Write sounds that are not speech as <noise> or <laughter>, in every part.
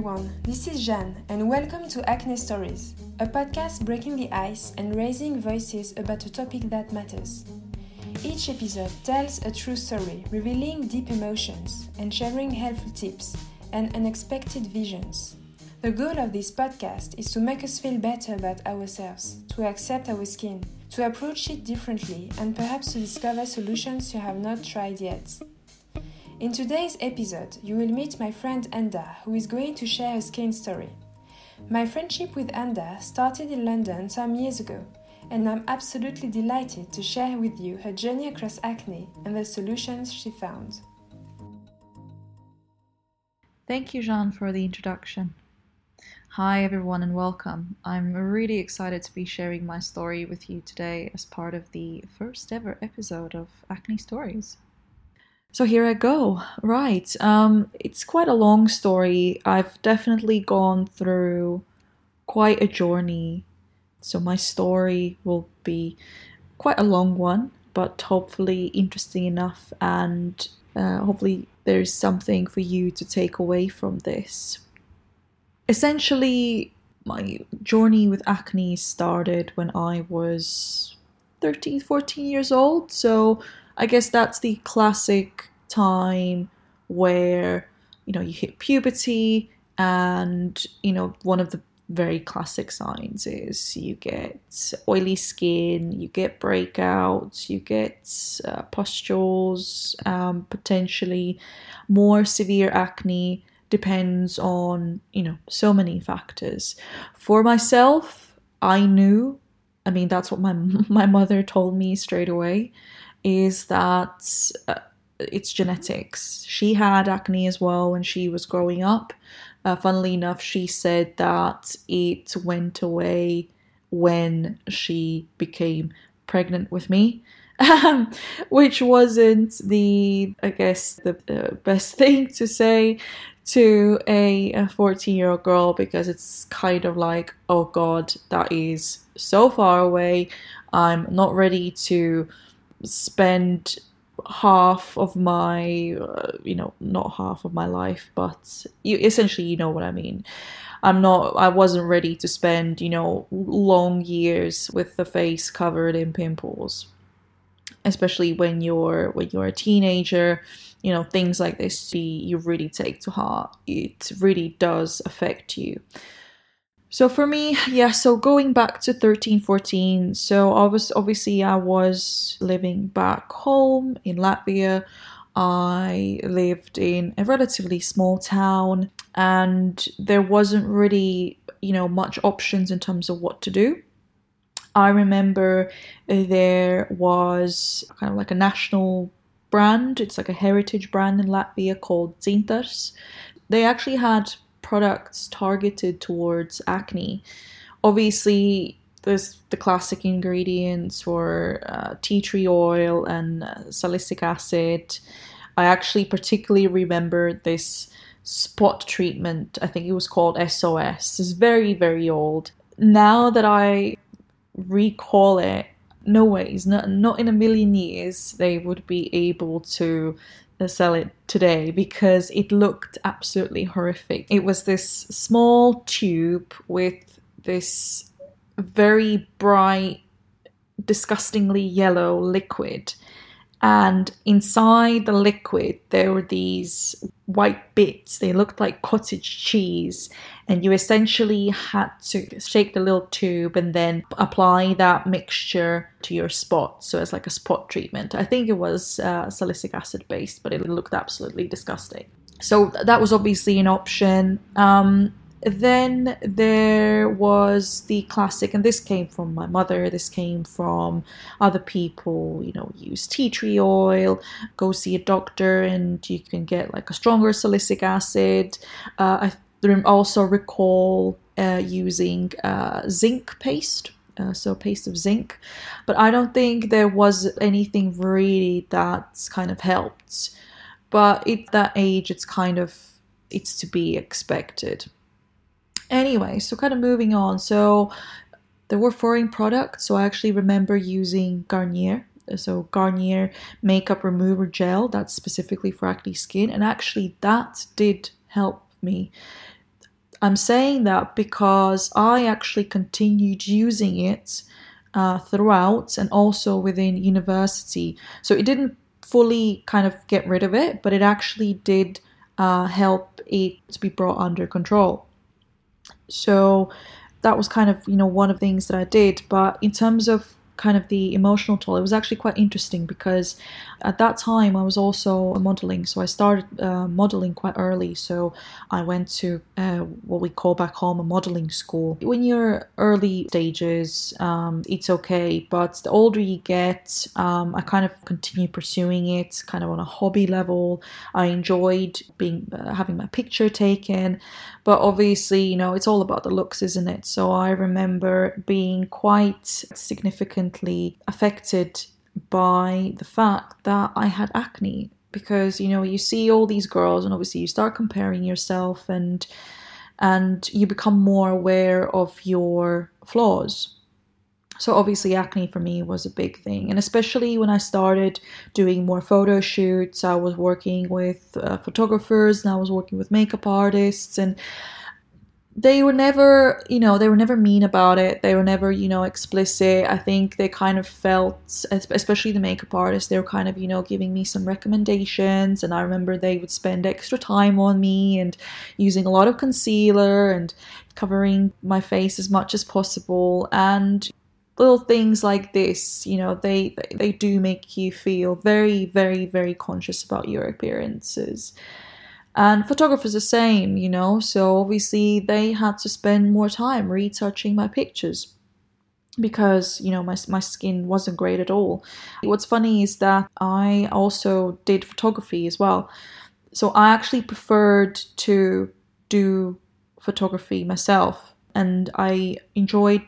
everyone, this is Jeanne, and welcome to Acne Stories, a podcast breaking the ice and raising voices about a topic that matters. Each episode tells a true story, revealing deep emotions and sharing helpful tips and unexpected visions. The goal of this podcast is to make us feel better about ourselves, to accept our skin, to approach it differently, and perhaps to discover solutions you have not tried yet. In today's episode, you will meet my friend Anda, who is going to share her skin story. My friendship with Anda started in London some years ago, and I'm absolutely delighted to share with you her journey across acne and the solutions she found. Thank you, Jean, for the introduction. Hi, everyone, and welcome. I'm really excited to be sharing my story with you today as part of the first ever episode of Acne Stories. So here I go. Right. Um, it's quite a long story. I've definitely gone through quite a journey. So my story will be quite a long one, but hopefully interesting enough and uh, hopefully there's something for you to take away from this. Essentially, my journey with acne started when I was 13, 14 years old. So I guess that's the classic time where you know you hit puberty and you know one of the very classic signs is you get oily skin, you get breakouts, you get uh, pustules, um, potentially more severe acne. Depends on you know so many factors. For myself, I knew. I mean, that's what my <laughs> my mother told me straight away. Is that uh, it's genetics. She had acne as well when she was growing up. Uh, funnily enough, she said that it went away when she became pregnant with me. <laughs> Which wasn't the, I guess, the uh, best <laughs> thing to say to a 14 year old girl because it's kind of like, oh god, that is so far away. I'm not ready to spend half of my uh, you know not half of my life but you essentially you know what i mean. I'm not i wasn't ready to spend you know long years with the face covered in pimples especially when you're when you're a teenager you know things like this you really take to heart. It really does affect you so for me, yeah, so going back to 13, 14, so I was obviously I was living back home in Latvia. I lived in a relatively small town and there wasn't really, you know, much options in terms of what to do. I remember there was kind of like a national brand, it's like a heritage brand in Latvia called Dzintars. They actually had products targeted towards acne. Obviously, there's the classic ingredients for uh, tea tree oil and uh, salicylic acid. I actually particularly remember this spot treatment. I think it was called SOS. It's very, very old. Now that I recall it, no ways, not, not in a million years, they would be able to Uh, sell it today because it looked absolutely horrific. It was this small tube with this very bright, disgustingly yellow liquid and inside the liquid there were these white bits. They looked like cottage cheese. And you essentially had to shake the little tube and then apply that mixture to your spot. So it's like a spot treatment. I think it was uh, salicylic acid based but it looked absolutely disgusting. So that was obviously an option. Um, then there was the classic, and this came from my mother, this came from other people, you know, use tea tree oil, go see a doctor, and you can get like a stronger salicylic acid. Uh, I also recall uh, using uh, zinc paste. Uh, so paste of zinc, but I don't think there was anything really that's kind of helped. But at that age, it's kind of it's to be expected. Anyway, so kind of moving on. So there were foreign products. So I actually remember using Garnier. So Garnier makeup remover gel that's specifically for acne skin, and actually that did help me. I'm saying that because I actually continued using it uh, throughout and also within university. So it didn't fully kind of get rid of it, but it actually did uh, help it to be brought under control. So that was kind of you know one of the things that I did. But in terms of kind of the emotional toll, it was actually quite interesting because at that time I was also modeling. So I started uh, modeling quite early. So I went to uh, what we call back home a modeling school. When you're early stages, um, it's okay, but the older you get, um, I kind of continue pursuing it kind of on a hobby level. I enjoyed being uh, having my picture taken, but obviously, you know, it's all about the looks, isn't it? So I remember being quite significantly affected by the fact that I had acne because you know you see all these girls and obviously you start comparing yourself and and you become more aware of your flaws. So obviously acne for me was a big thing. And especially when i started doing more photo shoots i was working with uh, photographers and i was working with makeup artists and they were never you know they were never mean about it. They were never you know explicit. I think they kind of felt especially the makeup artists they were kind of you know giving me some recommendations. And i remember they would spend extra time on me and using a lot of concealer and covering my face as much as possible. And little things like this you know they they do make you feel very very very conscious about your appearances and photographers the same you know so obviously they had to spend more time retouching my pictures because you know my, my skin wasn't great at all what's funny is that i also did photography as well so i actually preferred to do photography myself and i enjoyed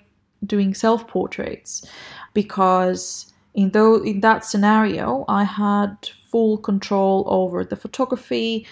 doing self portraits because in though in that scenario I had full control over the photography.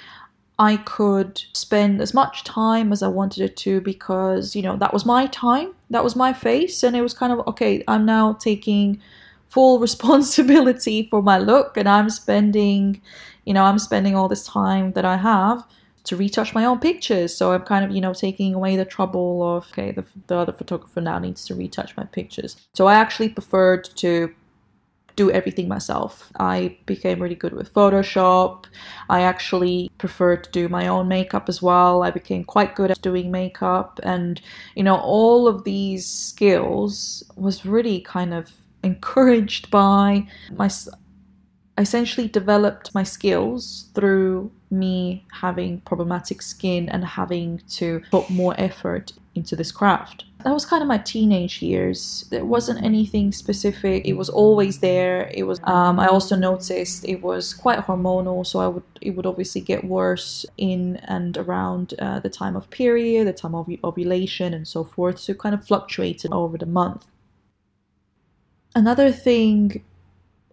I could spend as much time as I wanted it to because, you know, that was my time, that was my face, and it was kind of okay, I'm now taking full <laughs> responsibility for my look and I'm spending, you know, I'm spending all this time that I have to retouch my own pictures. So I'm kind of, you know, taking away the trouble of, okay, the, the other photographer now needs to retouch my pictures. So I actually preferred to do everything myself. I became really good with Photoshop. I actually preferred to do my own makeup as well. I became quite good at doing makeup. And, you know, all of these skills was really kind of <laughs> encouraged by my. Essentially developed my skills through me having problematic skin and having to put more effort into this craft. That was kind of my teenage years. There wasn't anything specific. It was always there. It was. Um, I also noticed it was quite hormonal, so I would. It would obviously get worse in and around uh, the time of period, the time of ovulation, and so forth. So it kind of fluctuated over the month. Another thing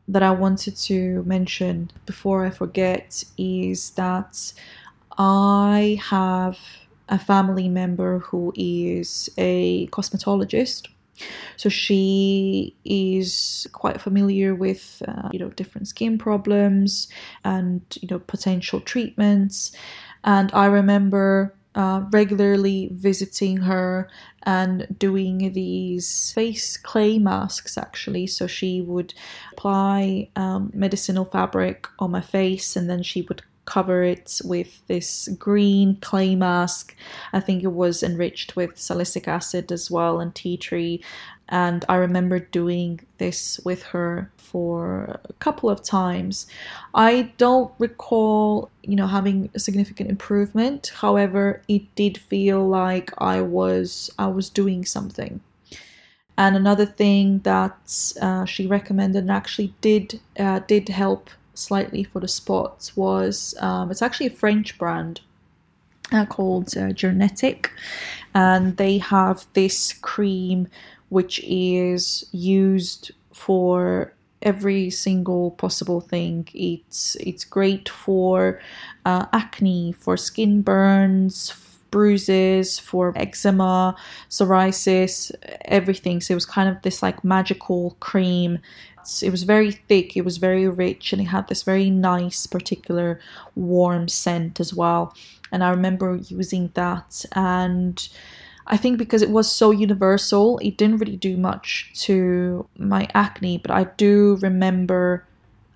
that I wanted to mention before I forget is that I have a family member who is a cosmetologist. So she is quite familiar with uh, you know different skin problems and you know potential treatments. And I remember regularly visiting her and doing these face clay masks actually. So she would apply um, medicinal fabric on my face and then she would cover it with this green clay mask. I think it was enriched with salicylic acid as well and tea tree. And I remember doing this with her for a couple of times. I don't recall, you know, having a significant improvement. However, it did feel like I was I was doing something. And another thing that uh, she recommended and actually did uh, did help slightly for the spots was um, it's actually a French brand uh, called uh, Genetic, and they have this cream which is used for every single possible thing. It's it's great for uh, acne, for skin burns, bruises, for eczema, psoriasis, everything. So it was kind of this like magical cream. It was very thick, it was very rich, and it had this very nice, particular warm scent as well. And I remember using that and I think because it was so universal, it didn't really do much to my acne, but I do remember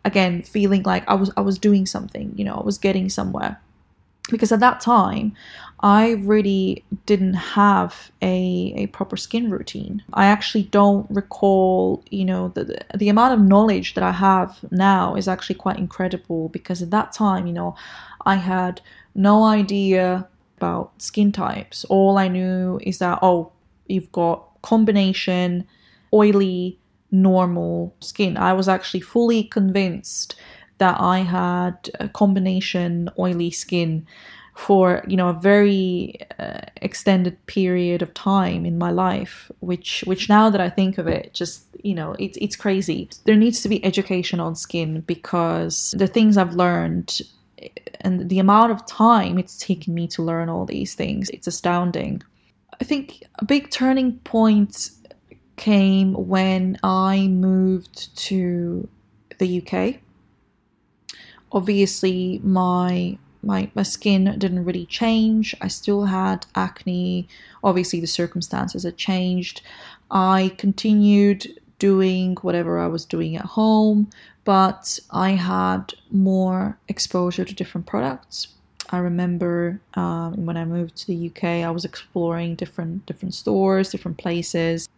again feeling like I was I was doing something, you know, I was getting somewhere. Because at that time, I really didn't have a, a proper skin routine. I actually don't recall, you know, the, the amount of knowledge that I have now is actually quite incredible because at that time, you know, I had no idea about skin types. All I knew is that, oh, you've got combination, oily, normal skin. I was actually fully convinced that I had a combination oily skin for you know a very uh, extended period of time in my life which which now that i think of it just you know it's it's crazy. There needs to be education on skin because the things i've learned and the amount of time it's taken me to learn all these things it's astounding. I think a big turning point came when i moved to the uk obviously my my, my skin didn't really change i still had acne obviously the circumstances had changed i continued doing whatever i was doing at home but I had more exposure to different products. I remember um, when I moved to the UK, I was exploring different different stores, different places.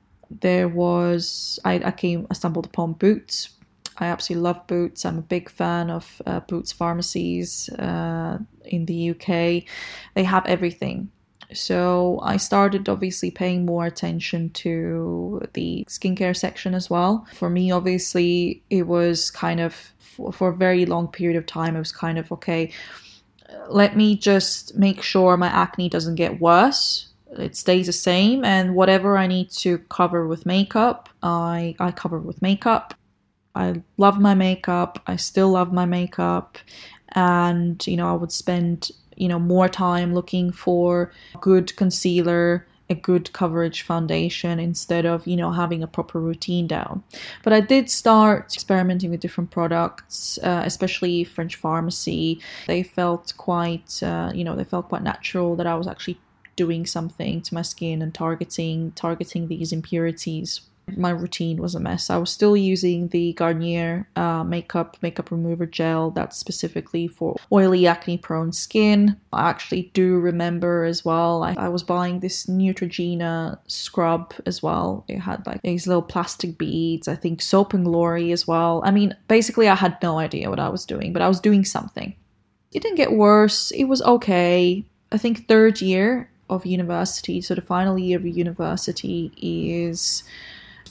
There was I, I came I stumbled upon Boots. I absolutely love Boots. I'm a big fan of uh, Boots pharmacies uh, in the UK. They have everything. So I started obviously paying more attention to the skincare section as well. For me, obviously, it was kind of for, for a very long period of time, it was kind of okay, let me just make sure my acne doesn't get worse. It stays the same, and whatever I need to cover with makeup, I, I cover with makeup. I love my makeup. I still love my makeup. And, you know, I would spend you know more time looking for good concealer a good coverage foundation instead of you know having a proper routine down but i did start experimenting with different products uh, especially french pharmacy they felt quite uh, you know they felt quite natural that i was actually doing something to my skin and targeting targeting these impurities my routine was a mess. I was still using the Garnier uh, makeup makeup remover gel that's specifically for oily acne prone skin. I actually do remember as well. I, I was buying this Neutrogena scrub as well. It had like these little plastic beads. I think soap and glory as well. I mean, basically, I had no idea what I was doing, but I was doing something. It didn't get worse. It was okay. I think third year of university, so the final year of university is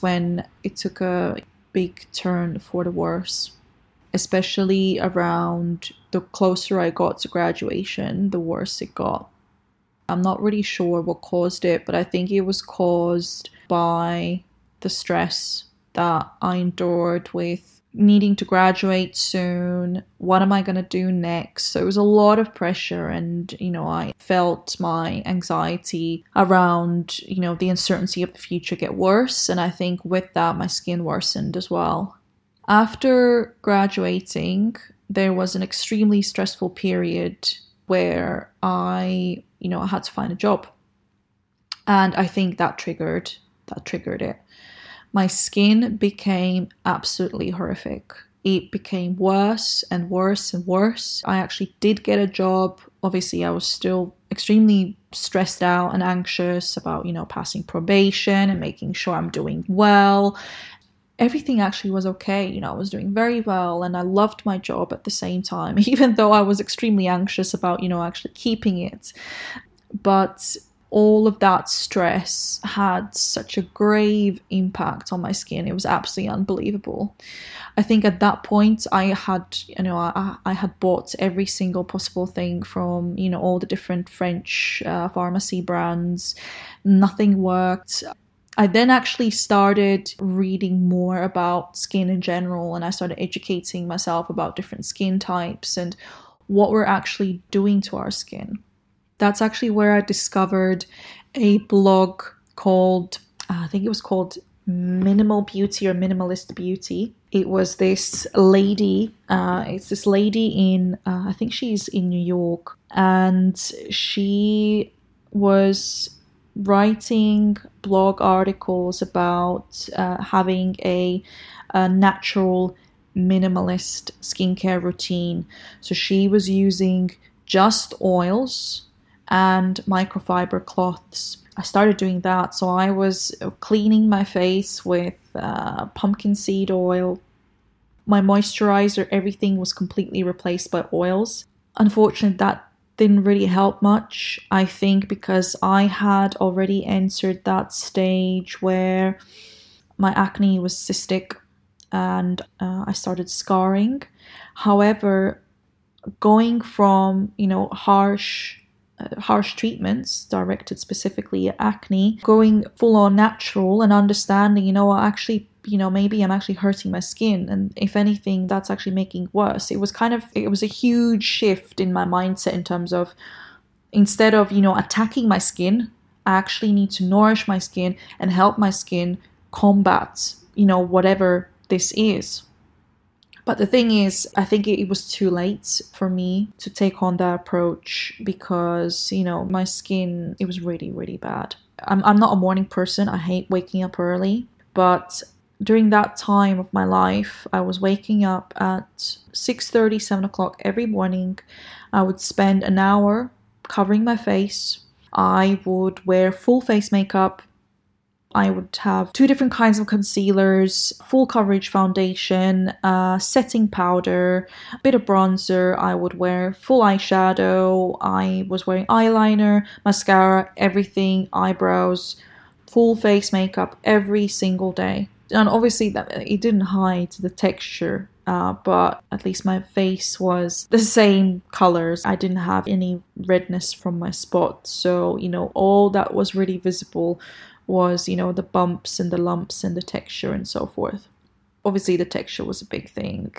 when it took a big turn for the worse, especially around the closer I got to graduation, the worse it got. I'm not really sure what caused it, but I think it was caused by the stress that I endured with needing to graduate soon. What am I going to do next? So it was a lot of pressure, and you know, I felt my anxiety around you know the uncertainty of the future get worse, and I think with that, my skin worsened as well. After graduating, there was an extremely stressful period where I, you know, I had to find a job. And I think that triggered that triggered it my skin became absolutely horrific. It became worse and worse and worse. I actually did get a job. Obviously, I was still extremely stressed out and anxious about, you know, passing probation and making sure I'm doing well. Everything actually was okay. You know, I was doing very well and I loved my job at the same time, <laughs> even though I was extremely anxious about, you know, actually keeping it. But all of that stress had such a grave impact on my skin. It was absolutely unbelievable. I think at that point I had, you know, I, I had bought every single possible thing from, you know, all the different French uh, pharmacy brands. Nothing worked. I then actually started reading more about skin in general and I started educating myself about different skin types and what we're actually doing to our skin That's actually where I discovered a blog called, uh, I think it was called Minimal Beauty or Minimalist Beauty. It was this lady, uh, it's this lady in, uh, I think she's in New York, and she was writing blog articles about uh, having a, a natural minimalist skincare routine. So she was using just oils and microfiber cloths. I started doing that. So I was cleaning my face with uh, pumpkin seed oil. My moisturizer, everything was completely replaced by oils. Unfortunately, that didn't really help much. I think because I had already entered that stage where my acne was cystic and uh, I started scarring. However, going from you know harsh Uh, harsh treatments directed specifically at acne, going full on natural and understanding, you know, actually, you know, maybe I'm actually hurting my skin. And if anything, that's actually making worse. It was kind of, it was a huge shift in my mindset in terms of instead of, you know, attacking my skin, I actually need to nourish my skin and help my skin combat, you know, whatever this is. But the thing is, I think it, was too late for me to take on that approach because, you know, my skin, it was really, really bad. I'm, I'm not a morning person. I hate waking up early. But during that time of my life, I was waking up at 6.30, 7 o'clock every morning. I would spend an hour covering my face. I would wear full face makeup I would have two different kinds of concealers, full coverage foundation, uh, setting powder, a bit of bronzer. I would wear full eyeshadow. I was wearing eyeliner, mascara, everything, eyebrows, full face makeup every single day. And obviously, that it didn't hide the texture uh, but at least my face was the same colors. I didn't have any redness from my spots, so you know, all that was really visible was, you know, the bumps and the lumps and the texture and so forth. Obviously, the texture was a big thing.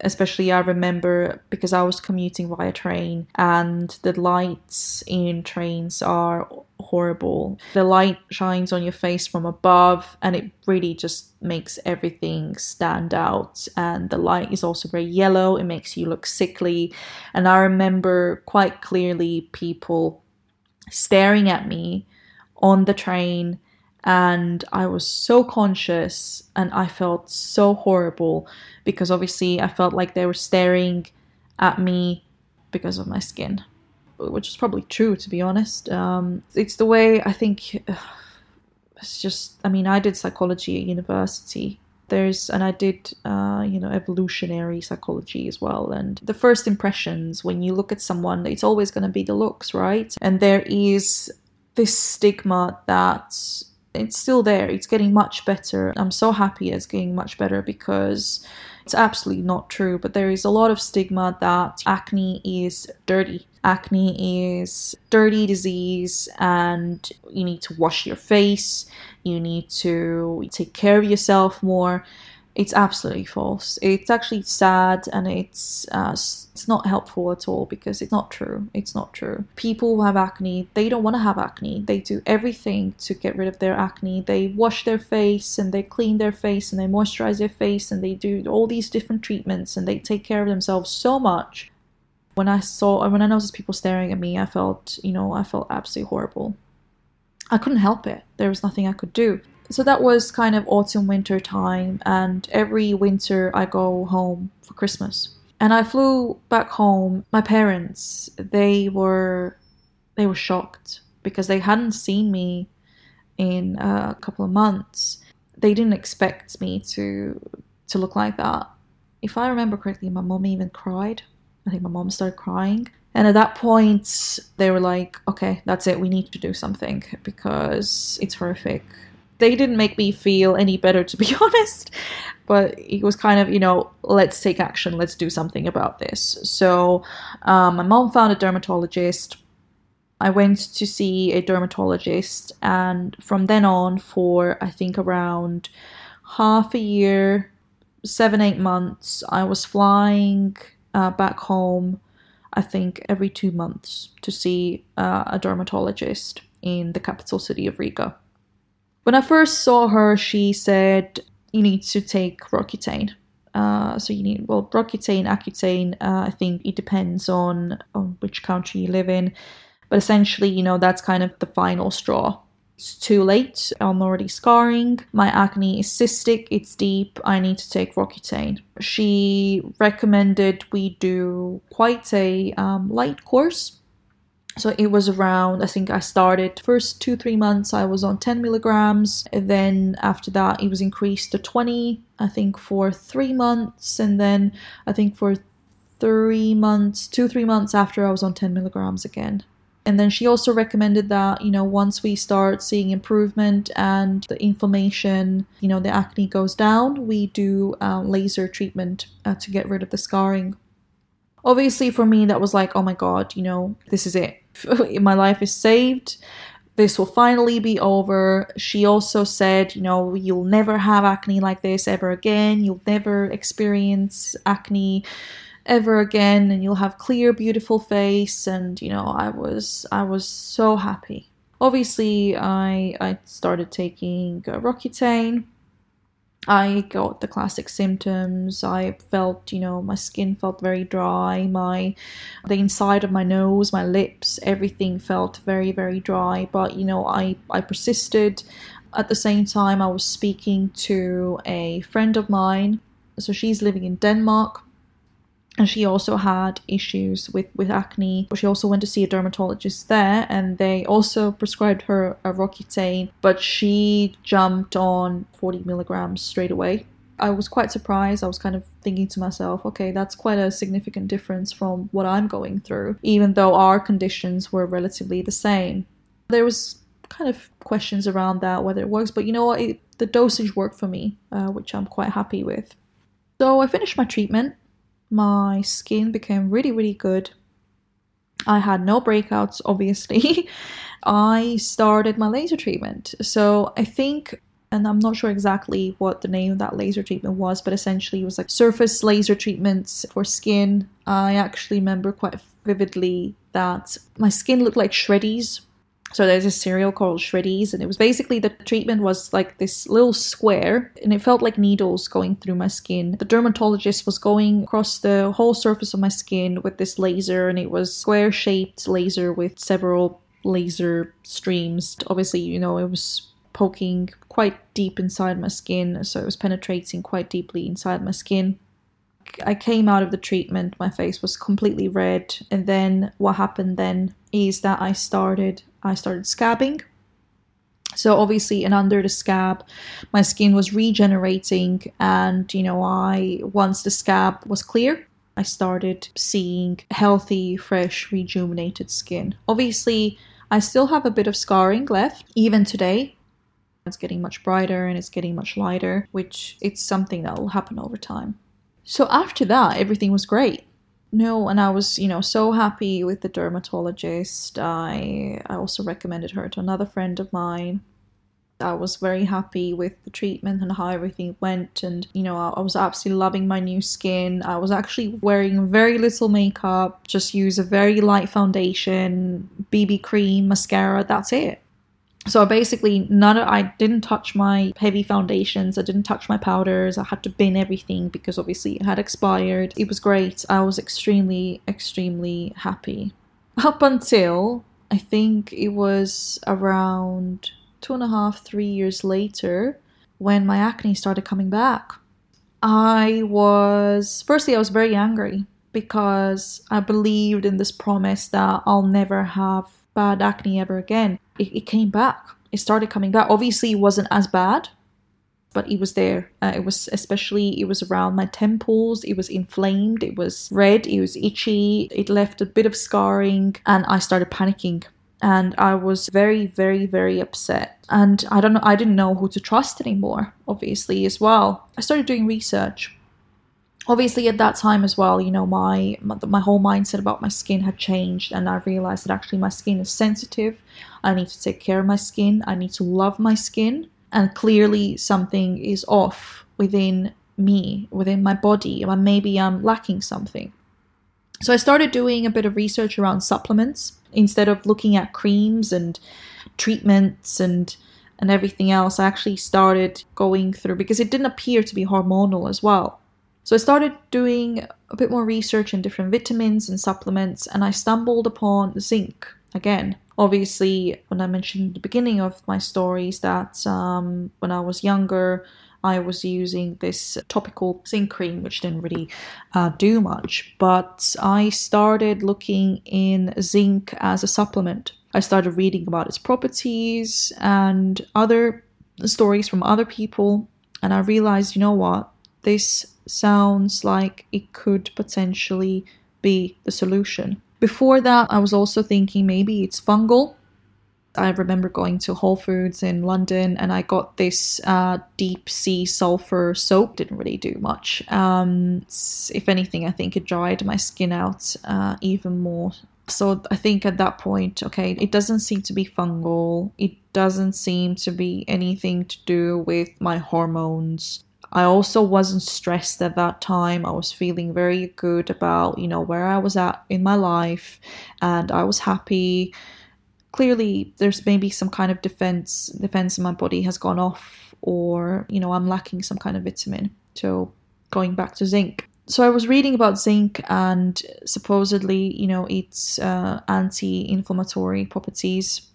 Especially, I remember because I was commuting via train, and the lights in trains are horrible. The light shines on your face from above, and it really just makes everything stand out. And the light is also very yellow, it makes you look sickly. And I remember quite clearly people staring at me on the train and I was so conscious and I felt so horrible because obviously I felt like they were staring at me because of my skin, which is probably true to be honest. Um, it's the way I think. <sighs> It's just, I mean, I did psychology at university. There's, and I did, uh, you know, evolutionary psychology as well. And the first impressions when you look at someone, it's always going to be the looks, right? And there is this stigma that it's still there. It's getting much better. I'm so happy it's getting much better because it's absolutely not true. But there is a lot of stigma that acne is dirty. Acne is dirty disease, and you need to wash your face. You need to take care of yourself more it's absolutely false. It's actually sad and it's uh, it's not helpful at all because it's not true. It's not true. People who have acne, they don't want to have acne. They do everything to get rid of their acne. They wash their face and they clean their face and they moisturize their face and they do all these different treatments and they take care of themselves so much. When I saw when I noticed people staring at me, I felt, you know, I felt absolutely horrible. I couldn't help it. There was nothing I could do so that was kind of autumn winter time and every winter i go home for christmas. And i flew back home. My parents they were they were shocked because they hadn't seen me in a couple of months. They didn't expect me to to look like that. If i remember correctly my mom even cried. I think my mom started crying. And at that point they were like okay that's it. We need to do something because it's horrific they didn't make me feel any better, to be <laughs> honest. But it was kind of, you know, let's take action, let's do something about this. So um, my mom found a dermatologist. I went to see a dermatologist, and from then on, for I think around half a year, seven, eight months, I was flying uh, back home. I think, every two months to see uh, a dermatologist in the capital city of Riga. When I first saw her, she said, You need to take Roaccutane. Uh, so you need well Roaccutane, Accutane. Uh, I think it depends on on which country you live in, but essentially, you know, that's kind of the final straw. It's too late. I'm already scarring. My acne is cystic. It's deep. I need to take Roaccutane. She recommended we do quite a um, light course so it was around i think i started first two three months i was on 10 milligrams. Then after that it was increased to 20 i think for three months. And then i think for three months two three months after i was on 10 milligrams again. And then she also recommended that you know once we start seeing improvement and the inflammation you know the acne goes down we do uh, laser treatment uh, to get rid of the scarring. Obviously for me that was like oh my god you know this is it <laughs> my life is saved. This will finally be over. She also said you know you'll never have acne like this ever again. You'll never experience acne ever again and you'll have clear beautiful face and you know i was i was so happy. Obviously i i started taking roaccutane I got the classic symptoms. I felt, you know, my skin felt very dry. My the inside of my nose, my lips, everything felt very very dry, but you know, I I persisted. At the same time, I was speaking to a friend of mine. So she's living in Denmark and she also had issues with, with acne. She also went to see a dermatologist there, and they also prescribed her a Roaccutane, but she jumped on 40 milligrams straight away. I was quite surprised. I was kind of thinking to myself, okay, that's quite a significant difference from what I'm going through, even though our conditions were relatively the same. There was kind of questions around that, whether it works, but you know what? It, the dosage worked for me, uh, which I'm quite happy with. So I finished my treatment my skin became really, really good. I had no breakouts, obviously. <laughs> I started my laser treatment. So I think, and I'm not sure exactly what the name of that laser treatment was, but essentially it was like surface laser treatments for skin. I actually remember quite vividly that my skin looked like shreddies so there's a cereal called Shreddies, and it was basically the treatment was like this little square, and it felt like needles going through my skin. The dermatologist was going across the whole surface of my skin with this laser, and it was square shaped laser with several laser streams. Obviously, you know, it was poking quite deep inside my skin, so it was penetrating quite deeply inside my skin. I came out of the treatment, my face was completely red, and then what happened then is that I started I started scabbing. So obviously, and under the scab, my skin was regenerating, and you know, I once the scab was clear, I started seeing healthy, fresh, rejuvenated skin. Obviously, I still have a bit of scarring left, even today. It's getting much brighter and it's getting much lighter, which it's something that will happen over time. So after that, everything was great. No, and I was, you know, so happy with the dermatologist. I I also recommended her to another friend of mine. I was very happy with the treatment and how everything went. And, you know, I, I, was absolutely loving my new skin. I was actually wearing very little makeup, just use a very light foundation, BB cream, mascara, that's it so basically none of, i didn't touch my heavy foundations. I didn't touch my powders. I had to bin everything because obviously it had expired. It was great. I was extremely extremely happy. Up until i think it was around two and a half three years later when my acne started coming back. I was firstly i was very angry because i believed in this promise that i'll never have bad acne ever again. It, it came back. It started coming back. Obviously, it wasn't as bad, but it was there. Uh, it was especially it was around my temples. It was inflamed. It was red. It was itchy. It left a bit of scarring, and I started panicking. And I was very, very, very upset. And I don't know. I didn't know who to trust anymore. Obviously, as well. I started doing research obviously at that time as well you know my, my, whole mindset about my skin had changed and i realized that actually my skin is sensitive i need to take care of my skin i need to love my skin and clearly something is off within me within my body or maybe i'm lacking something So I started doing a bit of research around supplements instead of looking at creams and treatments and and everything else. I actually started going through because it didn't appear to be hormonal as well. So I started doing a bit more research in different vitamins and supplements, and I stumbled upon zinc again. Obviously, when I mentioned at the beginning of my stories that um, when I was younger, I was using this topical zinc cream, which didn't really uh, do much. But I started looking in zinc as a supplement. I started reading about its properties and other stories from other people, and I realized, you know what, this sounds like it could potentially be the solution. Before that, I was also thinking maybe it's fungal. I remember going to Whole Foods in London and I got this uh, deep sea sulfur soap. Didn't really do much. Um, if anything, I think it dried my skin out uh, even more. So I think at that point, okay, it doesn't seem to be fungal. It doesn't seem to be anything to do with my hormones. I also wasn't stressed at that time. I was feeling very good about, you know, where I was at in my life and I was happy. Clearly there's maybe some kind of defense defense in my body has gone off or, you know, I'm lacking some kind of vitamin. So going back to zinc. So I was reading about zinc and supposedly, you know, its uh, anti-inflammatory properties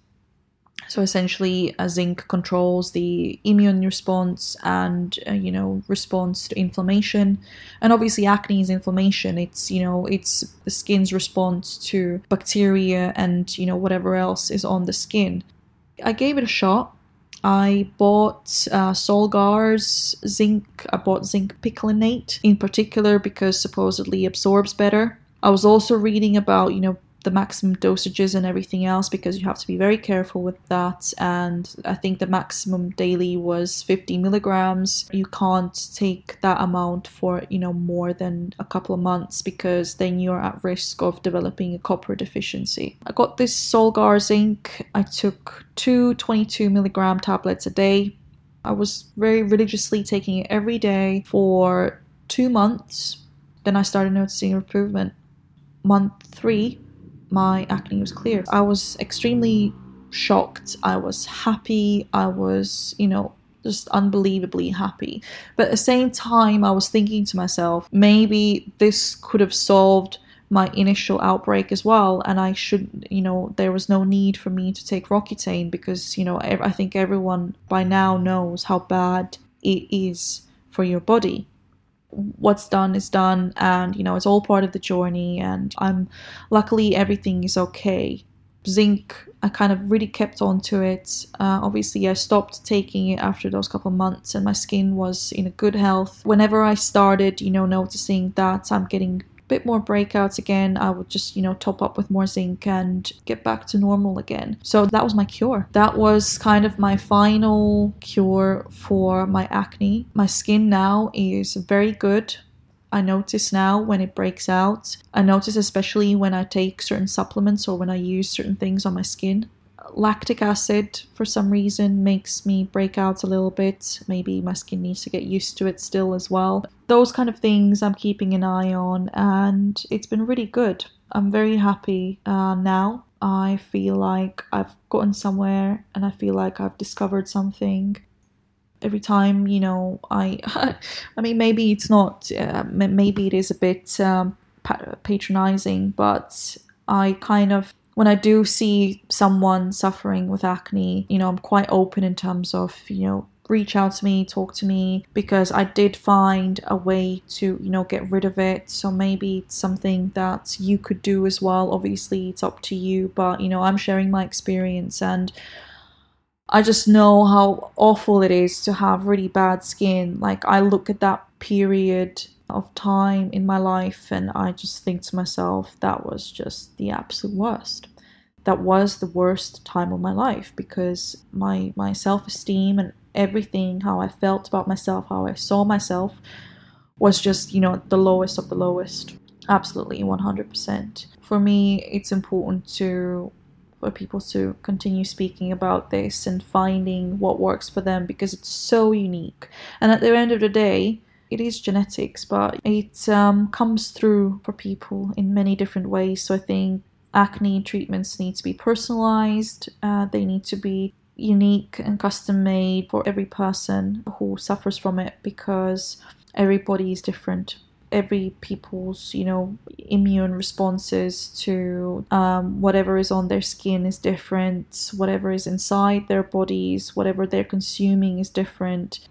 so essentially, uh, zinc controls the immune response and uh, you know response to inflammation, and obviously acne is inflammation. It's you know it's the skin's response to bacteria and you know whatever else is on the skin. I gave it a shot. I bought uh, Solgar's zinc. I bought zinc picolinate in particular because supposedly absorbs better. I was also reading about you know the maximum dosages and everything else because you have to be very careful with that. And I think the maximum daily was 50 milligrams. You can't take that amount for, you know, more than a couple of months because then you're at risk of developing a copper deficiency. I got this Solgar zinc. I took two 22 milligram tablets a day. I was very religiously taking it every day for two months. Then I started noticing improvement. Month three, my acne was clear. I was extremely shocked. I was happy. I was, you know, just unbelievably happy. But at the same time, I was thinking to myself, maybe this could have solved my initial outbreak as well. And I should, you know, there was no need for me to take Roaccutane because, you know, I think everyone by now knows how bad it is for your body what's done is done and you know it's all part of the journey and i'm luckily everything is okay. Zinc i kind of really kept on to it. Uh, obviously i stopped taking it after those couple months and my skin was in a good health. Whenever i started you know noticing that i'm getting bit more breakouts again, I would just, you know, top up with more zinc and get back to normal again. So that was my cure. That was kind of my final cure for my acne. My skin now is very good. I notice now when it breaks out. I notice especially when I take certain supplements or when I use certain things on my skin lactic acid for some reason makes me break out a little bit. Maybe my skin needs to get used to it still as well. Those kind of things I'm keeping an eye on, and it's been really good. I'm very happy uh, now. I feel like I've gotten somewhere and I feel like I've discovered something. Every time, you know, I, <laughs> I mean, maybe it's not, uh, maybe it is a bit um, patronizing, but I kind of when I do see someone suffering with acne, you know, I'm quite open in terms of, you know, reach out to me, talk to me, because I did find a way to, you know, get rid of it. So maybe it's something that you could do as well. Obviously, it's up to you, but, you know, I'm sharing my experience and I just know how awful it is to have really bad skin. Like, I look at that period of time in my life and I just think to myself that was just the absolute worst. That was the worst time of my life because my my self-esteem and everything how I felt about myself, how I saw myself was just, you know, the lowest of the lowest. Absolutely 100%. For me, it's important to for people to continue speaking about this and finding what works for them because it's so unique. And at the end of the day, it is genetics, but it um, comes through for people in many different ways. So I think acne treatments need to be personalized, uh, they need to be unique and custom made for every person who suffers from it because everybody is different every people's you know immune responses to um, whatever is on their skin is different whatever is inside their bodies whatever they're consuming is different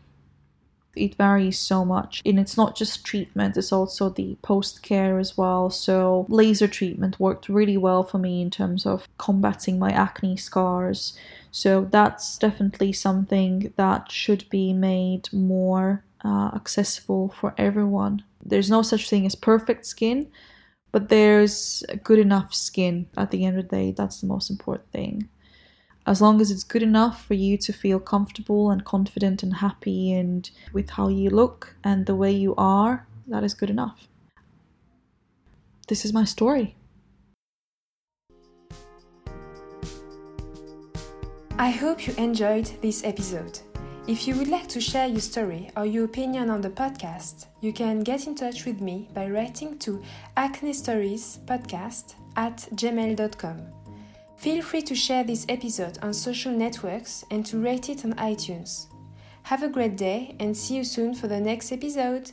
it varies so much. And it's not just treatment it's also the post care as well. So laser treatment worked really well for me in terms of combating my acne scars. So that's definitely something that should be made more uh, accessible for everyone. There's no such thing as perfect skin but there's good enough skin at the end of the day. That's the most important thing as long as it's good enough for you to feel comfortable and confident and happy and with how you look and the way you are, that is good enough. This is my story. I hope you enjoyed this episode. If you would like to share your story or your opinion on the podcast, you can get in touch with me by writing to acne stories podcast at gmail.com. Feel free to share this episode on social networks and to rate it on iTunes. Have a great day and see you soon for the next episode.